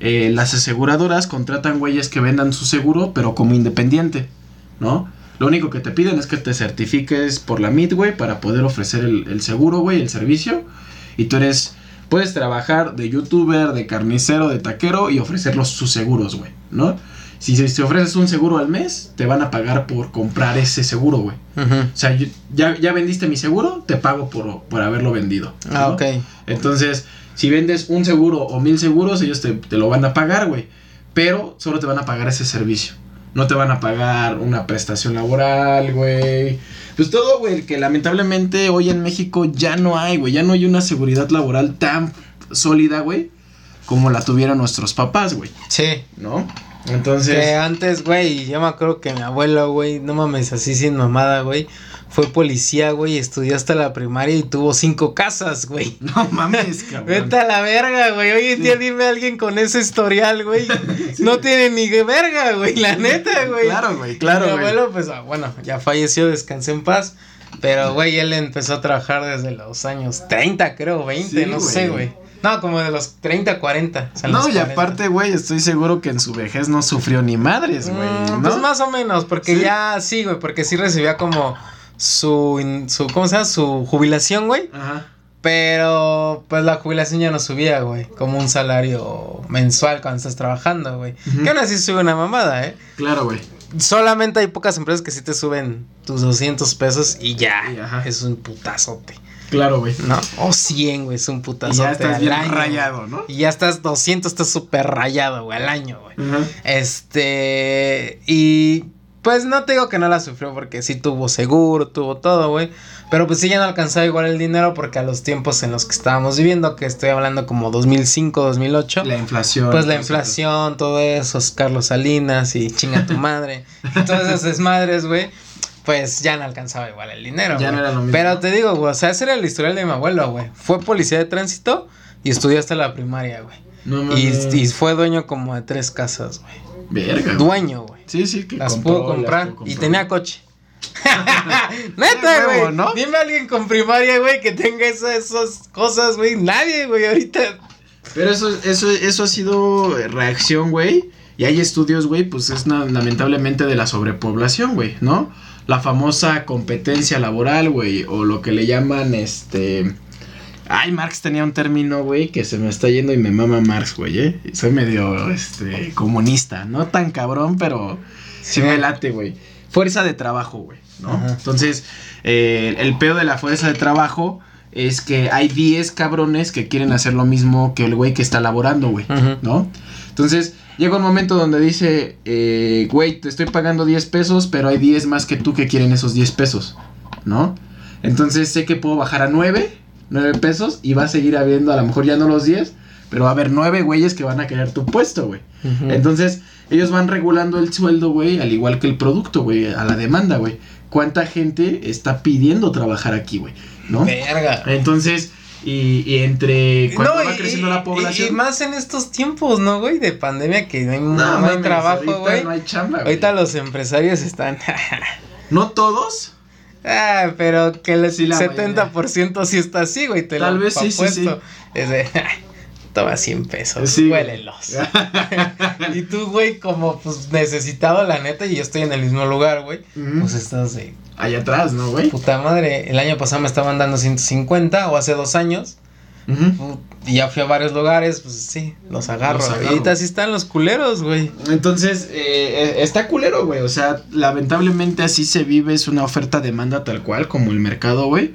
Eh, las aseguradoras contratan güeyes que vendan su seguro, pero como independiente, ¿no? Lo único que te piden es que te certifiques por la MIT, güey, para poder ofrecer el, el seguro, güey, el servicio. Y tú eres, puedes trabajar de youtuber, de carnicero, de taquero y ofrecer los, sus seguros, güey, ¿no? Si, si te ofreces un seguro al mes, te van a pagar por comprar ese seguro, güey. O sea, ya, ya vendiste mi seguro, te pago por, por haberlo vendido. Ah, ok. Entonces, si vendes un seguro o mil seguros, ellos te, te lo van a pagar, güey. pero solo te van a pagar ese servicio. No te van a pagar una prestación laboral, güey. Pues todo, güey, que lamentablemente hoy en México ya no hay, güey. Ya no hay una seguridad laboral tan sólida, güey, como la tuvieron nuestros papás, güey. Sí. ¿No? Entonces. Que antes, güey, yo me acuerdo que mi abuelo, güey, no mames, así sin mamada, güey. Fue policía, güey, estudió hasta la primaria y tuvo cinco casas, güey. No mames, cabrón. Vete a la verga, güey. Hoy en día dime a alguien con ese historial, güey. no tiene ni verga, güey. La neta, güey. Claro, güey, claro, Mi abuelo, pues, ah, bueno, ya falleció, descansé en paz. Pero, güey, él empezó a trabajar desde los años 30, creo, 20, Sí, no sé, güey. No, como de los 30, 40. o sea, No, y 40. aparte, güey, estoy seguro que en su vejez no sufrió ni madres, güey. Mm, ¿no? Pues más o menos, porque ya sí, güey, porque sí recibía como su, su ¿cómo se llama? Su jubilación, güey. Ajá. Pero, pues la jubilación ya no subía, güey. Como un salario mensual cuando estás trabajando, güey. Que aún así sube una mamada, ¿eh? Claro, güey. Solamente hay pocas empresas que sí te suben tus 200 pesos y ya. Y ajá. Es un putazote. Claro, güey. ¿No? O 100, güey. Es un Y putazote. ya estás al bien año, rayado, ¿no? Y ya estás 200, estás súper rayado, güey, al año, güey. Ajá. Este, y pues no te digo que no la sufrió porque sí tuvo seguro, tuvo todo, güey. Pero pues sí ya no alcanzaba igual el dinero porque a los tiempos en los que estábamos viviendo, que estoy hablando como 2005, 2008, La inflación. pues la inflación, todo eso, Carlos Salinas y chinga tu madre, y todas esas desmadres, güey. Pues ya no alcanzaba igual el dinero. Ya no era lo mismo. Pero te digo, güey, o sea, ese era el historial de mi abuelo, güey. Fue policía de tránsito y estudió hasta la primaria, güey. No Y, mames. y fue dueño como de tres casas, güey. Verga. Dueño, güey. Sí, sí, que Las compró, pudo comprar las pudo y tenía coche. Neta, güey. ¿no? Dime a alguien con primaria, güey, que tenga esa- esas cosas, güey. Nadie, güey, ahorita. Pero eso, eso, eso ha sido reacción, güey. Y hay estudios, güey, pues es lamentablemente de la sobrepoblación, güey, ¿no? La famosa competencia laboral, güey, o lo que le llaman, este... Ay, Marx tenía un término, güey, que se me está yendo y me mama Marx, güey, ¿eh? Soy medio, este, comunista, no tan cabrón, pero sí, Sí. me late, güey. Fuerza de trabajo, güey, ¿no? Ajá. Entonces, eh, el pedo de la fuerza de trabajo es que hay 10 cabrones que quieren hacer lo mismo que el güey que está laborando, güey. ¿no? Entonces, llega un momento donde dice, eh, güey, te estoy pagando 10 pesos, pero hay 10 más que tú que quieren esos 10 pesos, ¿no? Entonces sé que puedo bajar a 9, 9 pesos y va a seguir habiendo a lo mejor ya no los 10, pero va a haber 9 güeyes que van a querer tu puesto, güey. Entonces, ellos van regulando el sueldo, güey, al igual que el producto, güey, a la demanda, güey. ¿Cuánta gente está pidiendo trabajar aquí, güey? ¿No? Verga. Entonces, y, y entre cuando No, va y- creciendo la población. Y, más en estos tiempos, ¿no, güey? De pandemia que no hay, no hay mames, trabajo, ahorita güey. No hay chamba, güey. Ahorita los empresarios están. No todos. Ah, pero que el Sí, la 70% sí está así, güey. Te Tal lo vez sí, sí, apuesto. Es de. Toma 100 pesos. Sí, huélelos. y tú, güey, como pues necesitado, la neta, y yo estoy en el mismo lugar, güey. Ujú. Pues estás de Allá atrás, ¿no, güey? puta madre. El año pasado me estaban dando 150 o hace dos años. Put- Y ya fui a varios lugares, pues sí, los agarro. Los Y agarro. ahorita sí están los culeros, güey. Entonces, eh, eh, está culero, güey. O sea, lamentablemente así se vive, es una oferta-demanda tal cual, como el mercado, güey.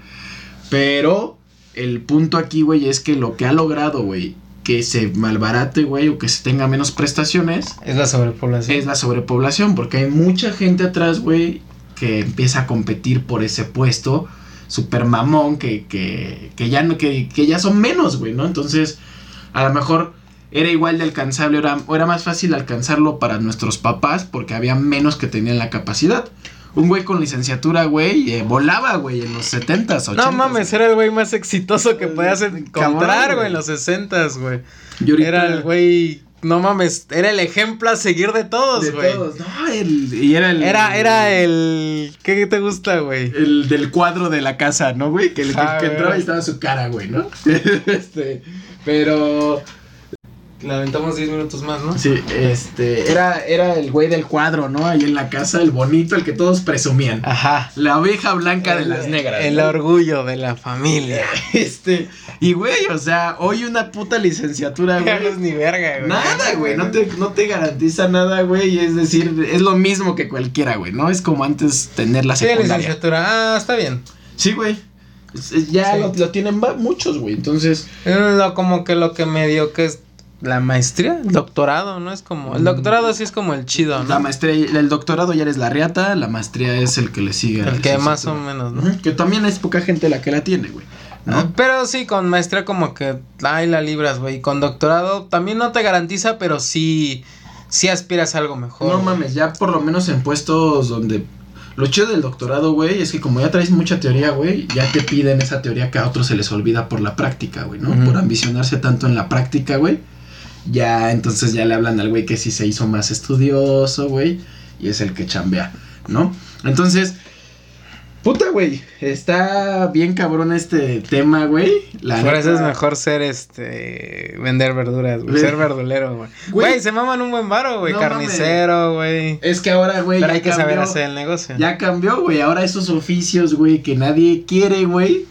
Pero el punto aquí, güey, es que lo que ha logrado, güey, que se malbarate, güey, o que se tenga menos prestaciones, Es la sobrepoblación. es la sobrepoblación. Porque hay mucha gente atrás, güey, que empieza a competir por ese puesto super mamón que, que, que ya no, que, que ya son menos, güey, ¿no? Entonces, a lo mejor era igual de alcanzable, era, o era más fácil alcanzarlo para nuestros papás porque había menos que tenían la capacidad. Un güey con licenciatura, güey, eh, volaba, güey, en los 70s, 80s. No mames, era el güey más exitoso que podías encontrar, güey, en los 60 güey. Era el güey, no mames, era el ejemplo a seguir de todos, de güey. todos. No, el- y era el... Era, era el. ¿Qué te gusta, güey? El del cuadro de la casa, ¿no, güey? Que, el que- Ah, que entraba y estaba su cara, güey, ¿no? este, pero... Le aventamos 10 minutos más, ¿no? Sí, este, era, era el güey del cuadro, ¿no? Ahí en la casa, el bonito, el que todos presumían. Ajá. La oveja blanca de las negras. El ¿no? orgullo de la familia. Este, y güey, o sea, hoy una puta licenciatura, No es güey. ni verga, güey. Nada, güey, no te, no te garantiza nada, güey. Es decir, es lo mismo que cualquiera, güey, ¿no? Es como antes tener la Sí, secundaria. licenciatura. Ah, está bien. Sí, güey. Ya Sí. lo, lo tienen muchos, güey. Entonces, Es lo, como que lo que medio que es- la maestría, el doctorado, ¿no? Es como, el Mm. doctorado sí es como el chido, La ¿no? maestría, el doctorado ya eres la riata, la maestría es el que le sigue. El la que más o menos, ¿no? Que también es poca gente la que la tiene, güey. ¿no? Pero sí, con maestría como que, ay, la libras, güey. Con doctorado también no te garantiza, pero sí, sí aspiras a algo mejor. No güey. mames, ya por lo menos en puestos donde... Lo chido del doctorado, güey, es que como ya traes mucha teoría, güey, ya te piden esa teoría que a otros se les olvida por la práctica, güey, ¿no? Por ambicionarse tanto en la práctica, güey. Ya, entonces ya le hablan al güey que sí se hizo más estudioso, güey, y es el que chambea, ¿no? Entonces, puta, güey, está bien cabrón este tema, güey. La Por eso es mejor ser este vender verduras, güey. Ser verdulero, güey. Güey. Se maman un buen varo, güey. No Carnicero, güey. Es que ahora, güey, Pero ya hay que saber cambió. hacer el negocio. Ya cambió, güey. Ahora esos oficios, güey, que nadie quiere, güey,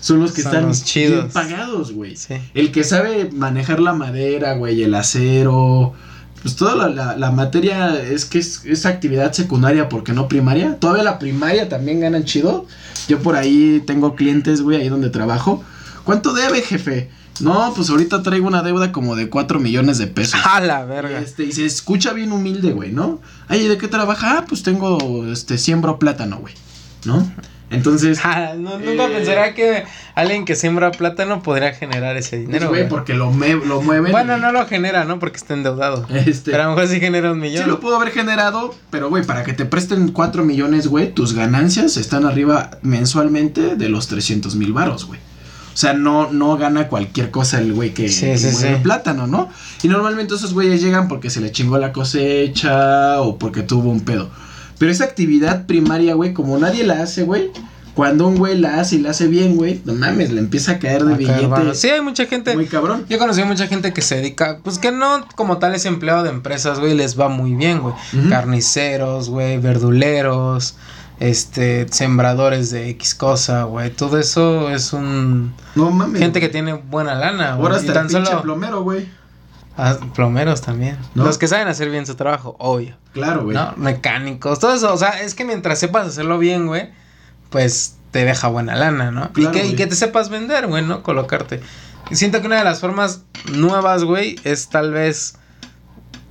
son los que Son están los chidos. bien pagados, güey. Sí. El que sabe manejar la madera, güey, el acero, pues toda la, la- la materia es que es, es actividad secundaria porque no primaria. Todavía la primaria también ganan chido. Yo por ahí tengo clientes, güey, ahí donde trabajo. ¿Cuánto debe, jefe? No, pues ahorita traigo una deuda como de 4 millones de pesos. A la verga. Este, y se escucha bien humilde, güey, ¿no? Ay, ¿de qué trabaja? Ah, pues tengo, este, siembro plátano, güey, ¿no? Entonces, Ah, no, nunca Eh. pensaría que alguien que siembra plátano podría generar ese pues, dinero, güey, güey. porque lo, me- lo mueven. Bueno, y- no lo genera, ¿no? Porque está endeudado. Este, Pero a lo mejor sí genera un sí millón. lo pudo haber generado, pero, güey, para que te presten 4 millones, güey, tus ganancias están arriba mensualmente de los 300 mil varos, güey. O sea, no, no gana cualquier cosa el güey que, Sí, que sí, mueve sí. plátano, ¿no? Y normalmente esos güeyes llegan porque se le chingó la cosecha o porque tuvo un pedo. Pero esa actividad primaria, güey, como nadie la hace, güey, cuando un güey la hace y la hace bien, güey, no mames, le empieza a caer de Acá, billete. Sí, hay mucha gente. muy cabrón. Yo conocí mucha gente que se dedica, pues que no como tal es empleado de empresas, güey, les va muy bien, güey. Carniceros, güey, verduleros, este, sembradores de X cosa, güey. Todo eso es un... No mames. Gente que tiene buena lana, güey. Ahora Y hasta tan el pinche solo... plomero, güey. Ah, plomeros también. ¿No? Los que saben hacer bien su trabajo, obvio. Claro, güey. ¿No? Mecánicos, todo eso. O sea, es que mientras sepas hacerlo bien, güey, pues te deja buena lana, ¿no? Claro, y, que, y que te sepas vender, güey, ¿no? Colocarte. Siento que una de las formas nuevas, güey, es tal vez,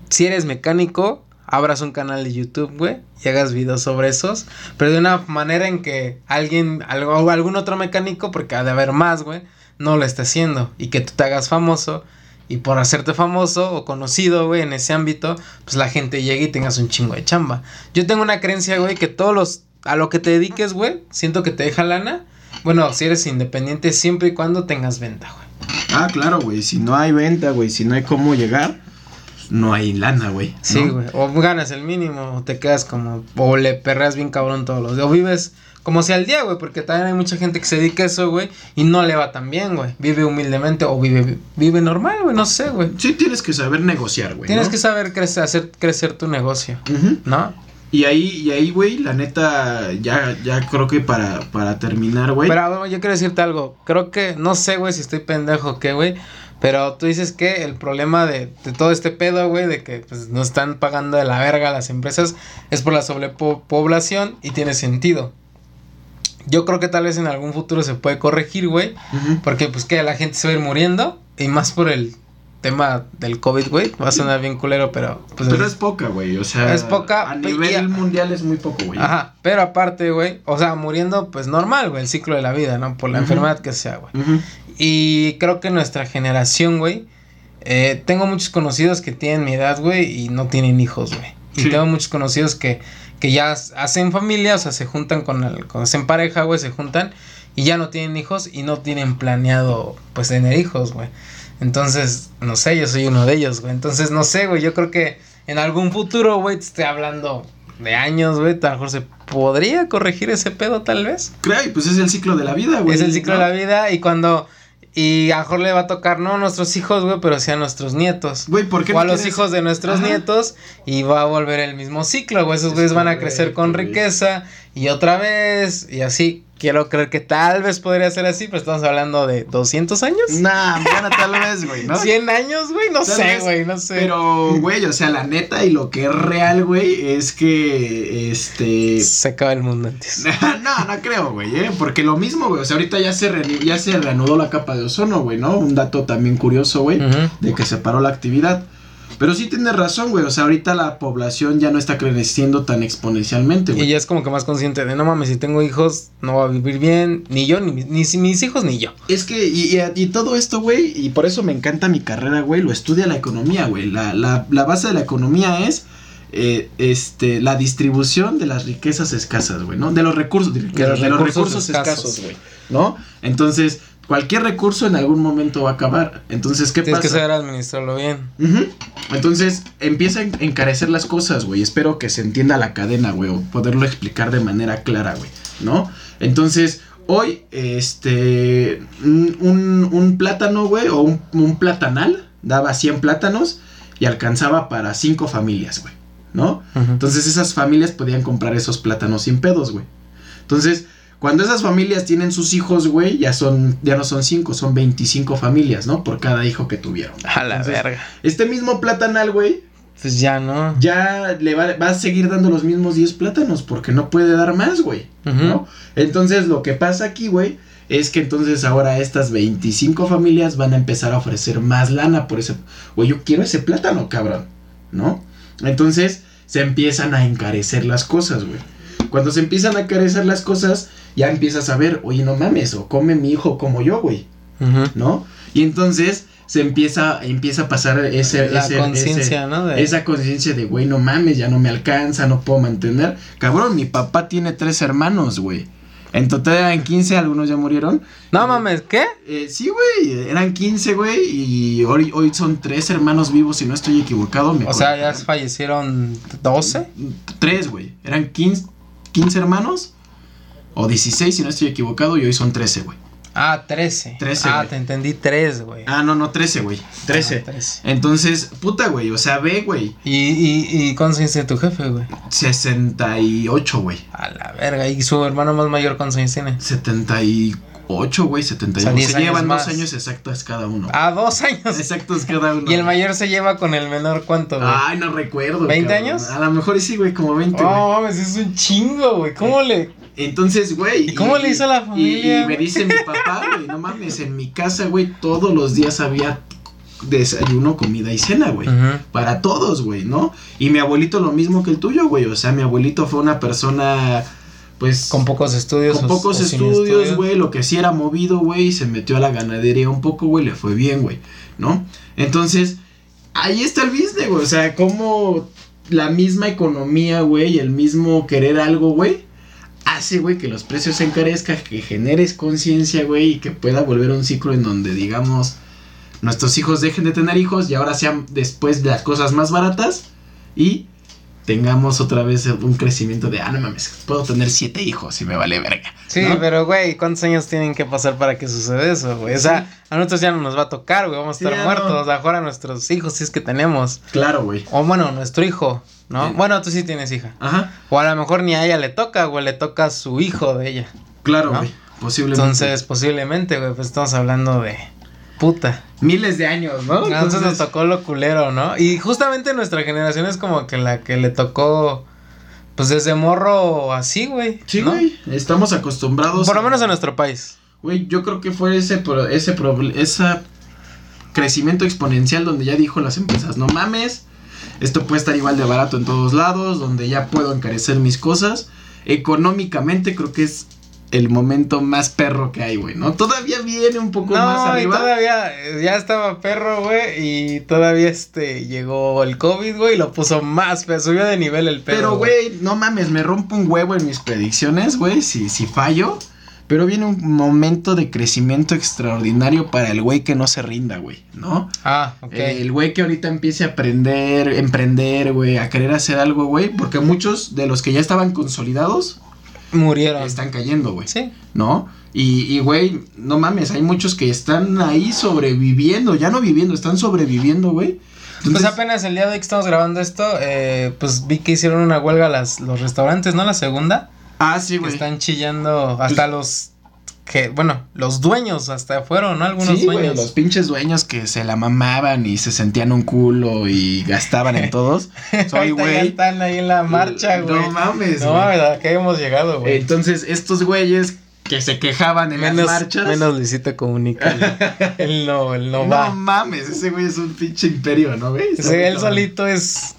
si eres mecánico, abras un canal de YouTube, güey, y hagas videos sobre esos, pero de una manera en que alguien, algo, o algún otro mecánico, porque ha de haber más, güey, no lo esté haciendo, y que tú te hagas famoso, y por hacerte famoso o conocido, güey, en ese ámbito, pues la gente llegue y tengas un chingo de chamba. Yo tengo una creencia, güey, que todos los, a lo que te dediques, güey, siento que te deja lana. Bueno, si eres independiente, siempre y cuando tengas venta, güey. Ah, claro, güey. Si no hay venta, güey, si no hay cómo llegar, no hay lana, güey. ¿no? Sí, güey. O ganas el mínimo, o te quedas como, o le perreas bien cabrón todos los días, o vives como si al día, güey, porque también hay mucha gente que se dedica a eso, güey, y no le va tan bien, güey. Vive humildemente o vive, vive normal, güey, no sé, güey. Sí, tienes que saber negociar, güey. Tienes ¿no? que saber crecer, hacer crecer tu negocio. ¿no? Y ahí, y ahí, güey, la neta, ya, ya creo que para, para terminar, güey. Pero bueno, yo quiero decirte algo. Creo que, no sé, güey, si estoy pendejo o qué, güey. Pero tú dices que el problema de, de todo este pedo, güey, de que pues, no están pagando de la verga las empresas, es por la sobrepoblación y tiene sentido. Yo creo que tal vez en algún futuro se puede corregir, güey. Porque pues que la gente se va a ir muriendo. Y más por el tema del COVID, güey. Va a sonar bien culero, pero pues... Pero es- es poca, güey. O sea, Es poca, A nivel mundial es muy poco, güey. Ajá, pero aparte, güey, o sea, muriendo pues normal, güey, el ciclo de la vida, ¿no? Por la enfermedad que sea, güey. Y creo que nuestra generación, güey, eh, tengo muchos conocidos que tienen mi edad, güey, y no tienen hijos, güey. Y Sí. tengo muchos conocidos que, que ya hacen familia, o sea, se juntan con el, con, hacen pareja, güey, se juntan y ya no tienen hijos y no tienen planeado, pues, tener hijos, güey. Entonces, no sé, yo soy uno de ellos, güey. Entonces, no sé, güey, yo creo que en algún futuro, güey, te estoy hablando de años, güey, a lo mejor se podría corregir ese pedo, tal vez. Creo, y pues es el ciclo de la vida, güey. Es el ciclo ¿no? de la vida y cuando... Y a lo mejor le va a tocar no a nuestros hijos, güey, pero sí a nuestros nietos. Güey, ¿por qué O no a los quieres- hijos de nuestros Ajá. nietos y va a volver el mismo ciclo, güey. Esos Es güeyes van a crecer con riqueza y otra vez y así. quiero creer que tal vez podría ser así, pero estamos hablando de 200 años. Nah, bueno, tal vez, güey, ¿no? 100 años, güey, no Tal sé, vez, güey, no sé. Pero, güey, o sea, la neta y lo que es real, güey, es que, este... Se acaba el mundo antes. no, no creo, güey, ¿eh? Porque lo mismo, güey, o sea, ahorita ya se, re- ya se reanudó la capa de ozono, güey, ¿no? Un dato también curioso, güey, de que se paró la actividad. Pero sí tienes razón, güey, o sea, ahorita la población ya no está creciendo tan exponencialmente, Y güey. ya es como que más consciente de no mames, si tengo hijos, no va a vivir bien, ni yo, ni, mis- ni mis hijos, ni yo. Es que, y, y- y todo esto, güey, y por eso me encanta mi carrera, güey, lo estudia la economía, güey. La, la, la base de la economía es eh, este, la distribución de las riquezas escasas, güey, ¿no? De los recursos, de, los de los recursos escasos, güey, ¿no? Entonces, cualquier recurso en algún momento va a acabar. Entonces, ¿qué Tienes pasa? que saber administrarlo bien. Entonces empieza a en- encarecer las cosas, güey. Espero que se entienda la cadena, güey, o poderlo explicar de manera clara, güey, ¿no? Entonces, hoy, este, un, un- plátano, güey, o un, un platanal, daba 100 plátanos y alcanzaba para 5 familias, güey, ¿no? Entonces esas familias podían comprar esos plátanos sin pedos, güey. Entonces, cuando esas familias tienen sus hijos, güey, ya son, ya no son 5, son 25 familias, ¿no? Por cada hijo que tuvieron. A la Entonces, verga. Este mismo platanal, güey, Pues ya no. ya le va, va a seguir dando los mismos 10 plátanos porque no puede dar más, güey. ¿no? Entonces, lo que pasa aquí, güey, es que entonces ahora estas 25 familias van a empezar a ofrecer más lana por ese. Güey, yo quiero ese plátano, cabrón, ¿no? Entonces, se empiezan a encarecer las cosas, güey. Cuando se empiezan a encarecer las cosas, ya empiezas a ver, oye, no mames, o come mi hijo como yo, güey. ¿no? Y entonces se empieza, empieza a pasar ese, La ese- conciencia, ese- ¿no? De- esa conciencia de, güey, no mames, ya no me alcanza, no puedo mantener. Cabrón, mi papá tiene tres hermanos, güey. En total eran 15, algunos ya murieron. No mames, ¿qué? Eh, sí, güey, eran 15, güey, y hoy, hoy son tres hermanos vivos, si no estoy equivocado. me O sea, ya fallecieron 12. Tres, güey. Eran 15, 15 hermanos, o 16, si no estoy equivocado, y hoy son 13, güey. Ah, 13. 13, Ah, güey. te entendí 3, güey. Ah, no, no, 13, güey. 13. Ah, 13. Entonces, puta, güey, o sea, ve, güey. ¿Y, y, y cuántos años tiene tu jefe, güey? 68, güey. A la verga. ¿Y su hermano más mayor cuántos años tiene? 78, güey, 71. O sea, 10 se llevan más. dos años exactos cada uno. Ah, dos años. Exactos cada uno. ¿Y el mayor se lleva con el menor cuánto, güey? Ay, no recuerdo. ¿20 cabrón. años? A lo mejor sí, güey, como 20, güey. Oh, mames, es un chingo, güey. ¿Cómo le...? Entonces, güey. ¿Y cómo le hizo la familia, Y, me dice mi papá, güey, no mames, en mi casa, güey, todos los días había desayuno, comida y cena, güey. Para todos, güey, ¿no? Y mi abuelito lo mismo que el tuyo, güey. O sea, mi abuelito fue una persona, pues... Con pocos estudios. Con o- pocos o estudios, güey, lo que sí era movido, güey, se metió a la ganadería un poco, güey, le fue bien, güey, ¿no? Entonces, ahí está el business, güey, o sea, como la misma economía, güey, el mismo querer algo, güey, hace, güey, que los precios se encarezcan, que generes conciencia, güey, y que pueda volver a un ciclo en donde, digamos, nuestros hijos dejen de tener hijos y ahora sean después las cosas más baratas y tengamos otra vez un crecimiento de, ah, no mames, puedo tener siete hijos y me vale verga. Sí, ¿no? pero güey, ¿cuántos años tienen que pasar para que suceda eso, güey? O sea, a nosotros ya no nos va a tocar, güey, vamos a estar ya muertos. no. Ahora nuestros hijos, si es que tenemos. Claro, güey. O bueno, nuestro hijo, ¿no? Sí. Bueno, tú sí tienes hija. Ajá, O a lo mejor ni a ella le toca, güey, le toca a su hijo de ella. claro, ¿No? güey. Posiblemente. Entonces, posiblemente, güey, pues estamos hablando de puta. miles de años, ¿no? A nosotros nos Entonces, tocó lo culero, ¿no? Y justamente nuestra generación es como que la que le tocó, pues desde morro así, güey. Sí, ¿no? güey. Estamos acostumbrados. Por lo menos en nuestro país. Güey, yo creo que fue ese, pro- ese proble- esa crecimiento exponencial donde ya dijo las empresas, no mames, esto puede estar igual de barato en todos lados, donde ya puedo encarecer mis cosas. Económicamente creo que es el momento más perro que hay, güey, ¿no? Todavía viene un poco más No, y arriba. todavía eh, ya estaba perro, güey, y todavía este llegó el COVID, güey, y lo puso más, feo, subió de nivel el pedo. Pero, güey, no mames, me rompo un huevo en mis predicciones, güey, si, si fallo. Pero viene un momento de crecimiento extraordinario para el güey que no se rinda, güey, ¿no? Ah, ok. El güey que ahorita empiece a aprender, emprender, güey, a querer hacer algo, güey, porque muchos de los que ya estaban consolidados Murieron. están cayendo, güey, Sí. ¿no? Y, y, güey, no mames, hay muchos que están ahí sobreviviendo, ya no viviendo, están sobreviviendo, güey. Pues apenas el día de hoy que estamos grabando esto, eh, pues vi que hicieron una huelga las, los restaurantes, ¿no? La segunda. Ah, sí, güey. están chillando hasta los que, bueno, los dueños hasta fueron, ¿no? Algunos Sí, dueños. los pinches dueños que se la mamaban y se sentían un culo y gastaban en todos. Soy, güey. están ahí en la marcha, güey. No mames, No, güey. ¿verdad? Que hemos llegado, güey. Entonces, estos güeyes que se quejaban en menos, las marchas. menos Luisito Comunica. él no, él no, no va. mames, ese güey es un pinche imperio, ¿no, güey? Sí, él solito es.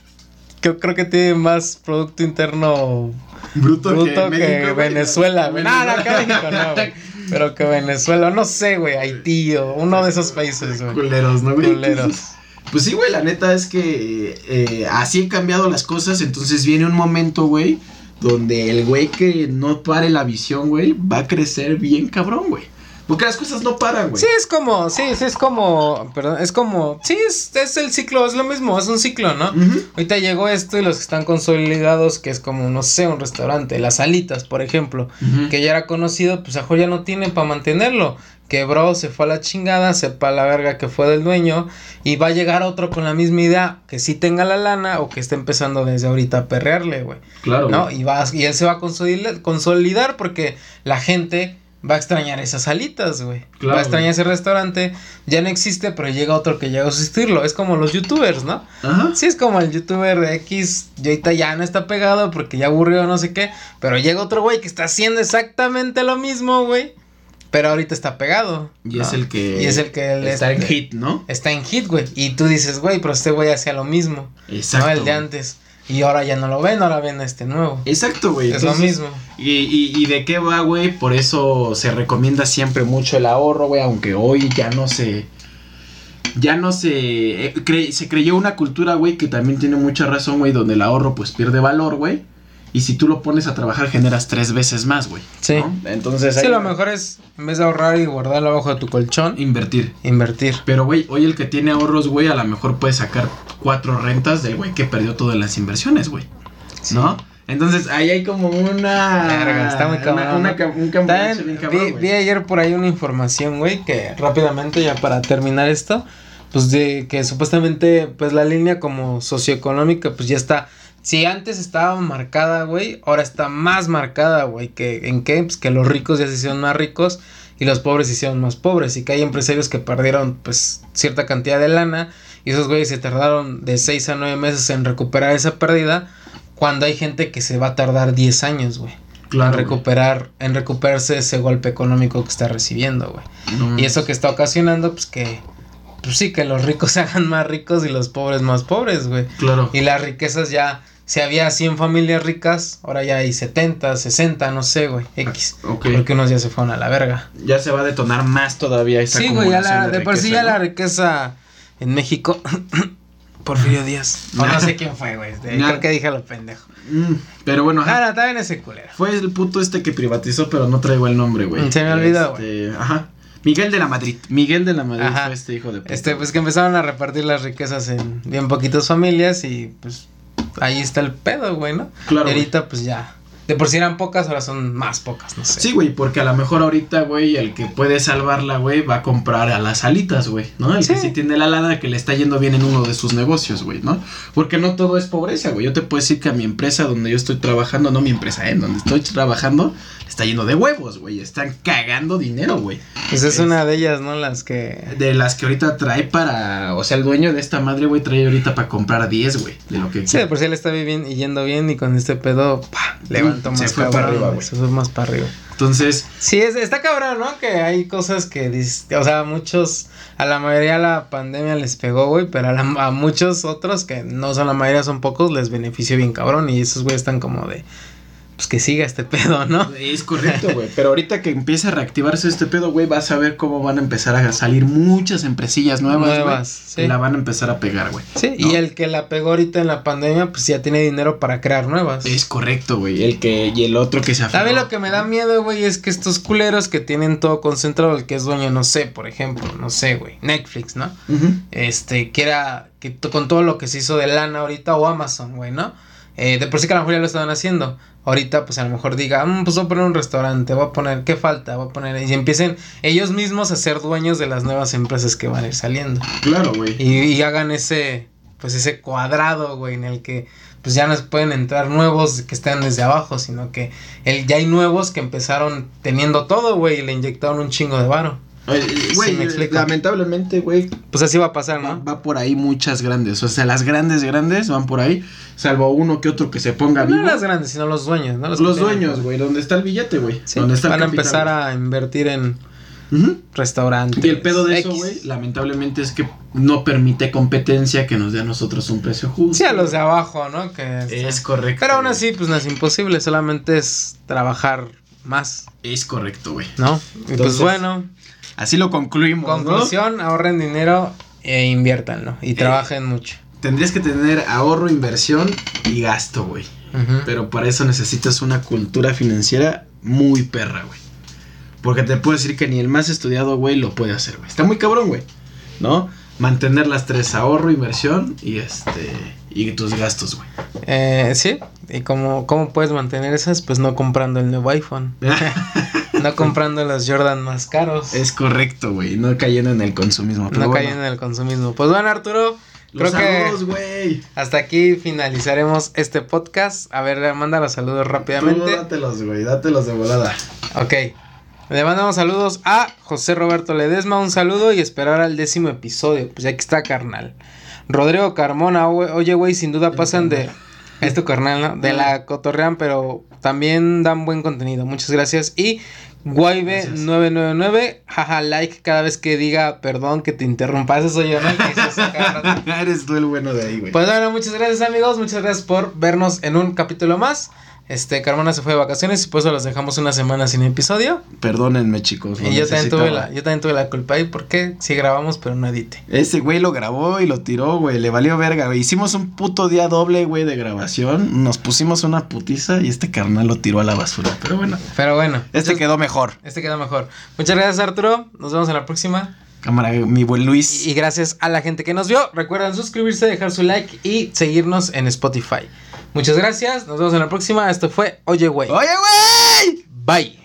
Yo creo que tiene más Producto Interno Bruto, bruto que, México. Venezuela, güey. No, no, que Venezuela. México no. Pero que Venezuela, no sé, güey. Haití o uno de esos países, güey. Culeros, ¿no, güey? Culeros. Pues sí, güey, la neta es que eh, así han cambiado las cosas, entonces viene un momento, güey, donde el güey que no pare la visión, güey, va a crecer bien cabrón, güey. Porque las cosas no paran, güey. Sí, es como, sí, sí, es como, perdón, es como, sí, es, es el ciclo, es lo mismo, es un ciclo, ¿no? Ahorita llegó esto y los que están consolidados, que es como, no sé, un restaurante, las alitas, por ejemplo, que ya era conocido, pues a ya no tienen para mantenerlo. Quebró, se fue a la chingada, sepa la verga que fue del dueño, y va a llegar otro con la misma idea, que sí tenga la lana o que esté empezando desde ahorita a perrearle, güey. Claro, ¿No? Y, va, y él se va a consolidar, consolidar porque la gente va a extrañar esas alitas, güey. Claro, va a extrañar güey. ese restaurante. Ya no existe, pero llega otro que llega a sustituirlo. Es como los youtubers, ¿no? Ajá. Sí, es como el youtuber de X. Y ahorita ya no está pegado porque ya aburrió, no sé qué. Pero llega otro güey que está haciendo exactamente lo mismo, güey. Pero ahorita está pegado. Y ¿no? es el que. Y es el que está en hit, ¿no? Está en hit, güey. Y tú dices, güey, pero este güey hacía lo mismo. Exacto. no el de antes. Y ahora ya no lo ven, ahora ven a este nuevo. Exacto, güey. Es lo mismo. Y, y, y de qué va, güey, por eso se recomienda siempre mucho el ahorro, güey, aunque hoy ya no se... Ya no se... eh, cre- se creyó una cultura, güey, que también tiene mucha razón, güey, donde el ahorro pues pierde valor, güey. Y si tú lo pones a trabajar generas tres veces más, güey. Sí. ¿no? Entonces... Sí, ahí- lo mejor es, en vez de ahorrar y guardarlo abajo de tu colchón, Invertir. invertir. Pero, güey, hoy el que tiene ahorros, güey, a lo mejor puede sacar cuatro rentas del güey que perdió todas las inversiones, güey. ¿No? Entonces, ahí hay como una... Está muy cabrón, Una, una ca- un bien cabrón, vi ayer por ahí una información, güey, que rápidamente ya para terminar esto, pues de que supuestamente pues la línea como socioeconómica pues ya está, si antes estaba marcada, güey, ahora está más marcada, güey, que en qué, pues que los ricos ya se hicieron más ricos y los pobres se hicieron más pobres y que hay empresarios que perdieron pues cierta cantidad de lana y esos güeyes se tardaron de 6 a 9 meses en recuperar esa pérdida cuando hay gente que se va a tardar 10 años, güey Claro, en güey. recuperar, en recuperarse ese golpe económico que está recibiendo, güey. No, Y eso que está ocasionando, pues que, pues sí, que los ricos se hagan más ricos y los pobres más pobres, güey. Claro. Y las riquezas ya, si había 100 familias ricas, ahora ya hay 70, 60, no sé, güey, X. Ok. Porque unos ya se fueron a la verga. Ya se va a detonar más todavía esa Sí, güey, ya la, de, por sí ya ¿no? la riqueza en México. Porfirio Díaz. O no sé quién fue, güey. Nah. Creo que dije a lo pendejo. Mm, pero bueno, ajá. Ah, no, también ese culero. Fue el puto este que privatizó, pero no traigo el nombre, güey. Se me olvidó, Este, Ajá. Miguel de la Madrid. Miguel de la Madrid Ajá. fue este hijo de puta. Este, pues que empezaron a repartir las riquezas en bien poquitas familias y pues ahí está el pedo, güey, ¿no? Claro, y ahorita pues ya. De por si eran pocas, ahora son más pocas, no sé. Sí, güey, porque a lo mejor ahorita, güey, el que puede salvarla, güey, va a comprar a las alitas, güey, ¿no? El que Sí. sí tiene la lana que le está yendo bien en uno de sus negocios, güey, ¿no? Porque no todo es pobreza, güey. Yo te puedo decir que a mi empresa donde yo estoy trabajando, no mi empresa, ¿eh? Donde estoy trabajando, está lleno de huevos, güey. Están cagando dinero, güey. Pues es Es- una de ellas, ¿no? Las que. De las que ahorita trae para. O sea, el dueño de esta madre, güey, trae ahorita para comprar 10, güey. De lo que Sí, de por si le está bien yendo bien y con este pedo, pa, levantó se más fue cabrón, para arriba, güey, güey. Se fue más para arriba. Entonces, Sí, es, está cabrón, ¿no? Que hay cosas que, o sea, muchos, a la mayoría la pandemia les pegó, güey, pero a, la- a muchos otros, que no son la mayoría, son pocos, les benefició bien cabrón y esos güeyes están como de, pues que siga este pedo, ¿no? es correcto, güey. Pero ahorita que empiece a reactivarse este pedo, güey, vas a ver cómo van a empezar a salir muchas empresillas nuevas, güey. Nuevas, sí. La van a empezar a pegar, güey. Sí, ¿no? y el que la pegó ahorita en la pandemia, pues ya tiene dinero para crear nuevas. Es correcto, güey. El que. Y el otro que se A mí lo que me da miedo, güey, es que estos culeros que tienen todo concentrado, el que es dueño, no sé, por ejemplo, no sé, güey, Netflix, ¿no? Este, que t- con todo lo que se hizo de lana ahorita, o Amazon, güey, ¿no? Eh, de por sí que a lo mejor ya lo estaban haciendo. Ahorita, pues a lo mejor diga, "Mm, pues voy a poner un restaurante, voy a poner, ¿qué falta? Voy a poner, y empiecen ellos mismos a ser dueños de las nuevas empresas que van a ir saliendo. Claro, güey. Y, y hagan ese, pues ese cuadrado, güey, en el que pues ya no pueden entrar nuevos que estén desde abajo, sino que el, ya hay nuevos que empezaron teniendo todo, güey, y le inyectaron un chingo de varo. Güey, Sí, lamentablemente, güey, Pues así va a pasar, ¿no? va por ahí muchas grandes. O sea, las grandes, grandes van por ahí. Salvo uno que otro que se ponga No vivo. las grandes, sino los dueños, ¿no? Los, dueños, güey. Donde está el billete, güey. Sí, donde está el van a capital, empezar a invertir en restaurantes. Y el pedo de eso, güey, lamentablemente es que no permite competencia que nos dé a nosotros un precio justo. Sí, a los de abajo, ¿no? Que Es correcto. Pero aún así, pues no es imposible, solamente es trabajar más, Es correcto, güey. ¿no? Y pues Entonces, bueno, Así lo concluimos, ¿no? conclusión, ahorren dinero e inviértanlo Eh, y trabajen mucho. Tendrías que tener ahorro, inversión y gasto, güey. Pero para eso necesitas una cultura financiera muy perra, güey. Porque te puedo decir que ni el más estudiado, güey, lo puede hacer, güey. Está muy cabrón, güey. ¿No? Mantener las tres, ahorro, inversión y este... Y tus gastos, güey. Eh, sí, y cómo, cómo puedes mantener esas, pues no comprando el nuevo iPhone, no comprando los Jordan más caros, es correcto, güey. No cayendo en el consumismo. No bueno, cayendo en el consumismo. Pues bueno, Arturo, Los creo que saludos, güey. hasta aquí finalizaremos este podcast. A ver, manda los saludos Tú rápidamente. dátelos, güey. Dátelos de volada. Ok. Le mandamos saludos a José Roberto Ledesma, un saludo y esperar al décimo episodio. Pues ya aquí está, carnal. Rodrigo Carmona, oye, güey, sin duda pasan de. Es tu carnal, ¿no? De la cotorrean, pero también dan buen contenido. Muchas gracias. Y Guaybe999, jaja, like cada vez que diga perdón que te interrumpa. Eso soy yo, ¿no? Eres tú el bueno de ahí, güey. Pues bueno, muchas gracias amigos, muchas gracias por vernos en un capítulo más. Este, Carmona se fue de vacaciones y por eso los dejamos una semana sin episodio. Perdónenme, chicos. Y yo también, tuve la, yo también tuve la culpa ahí porque sí grabamos pero no edité. Ese güey lo grabó y lo tiró, güey. Le valió verga, güey. Hicimos un puto día doble, güey, de grabación. Nos pusimos una putiza y este carnal lo tiró a la basura. Pero bueno, Pero bueno, este quedó mejor. este quedó mejor. Muchas gracias Arturo, nos vemos en la próxima. Cámara, mi buen Luis. Y gracias a la gente que nos vio. Recuerden suscribirse, dejar su like y seguirnos en Spotify. Muchas gracias, nos vemos en la próxima. Esto fue Oye Güey. ¡Oye, güey! Bye.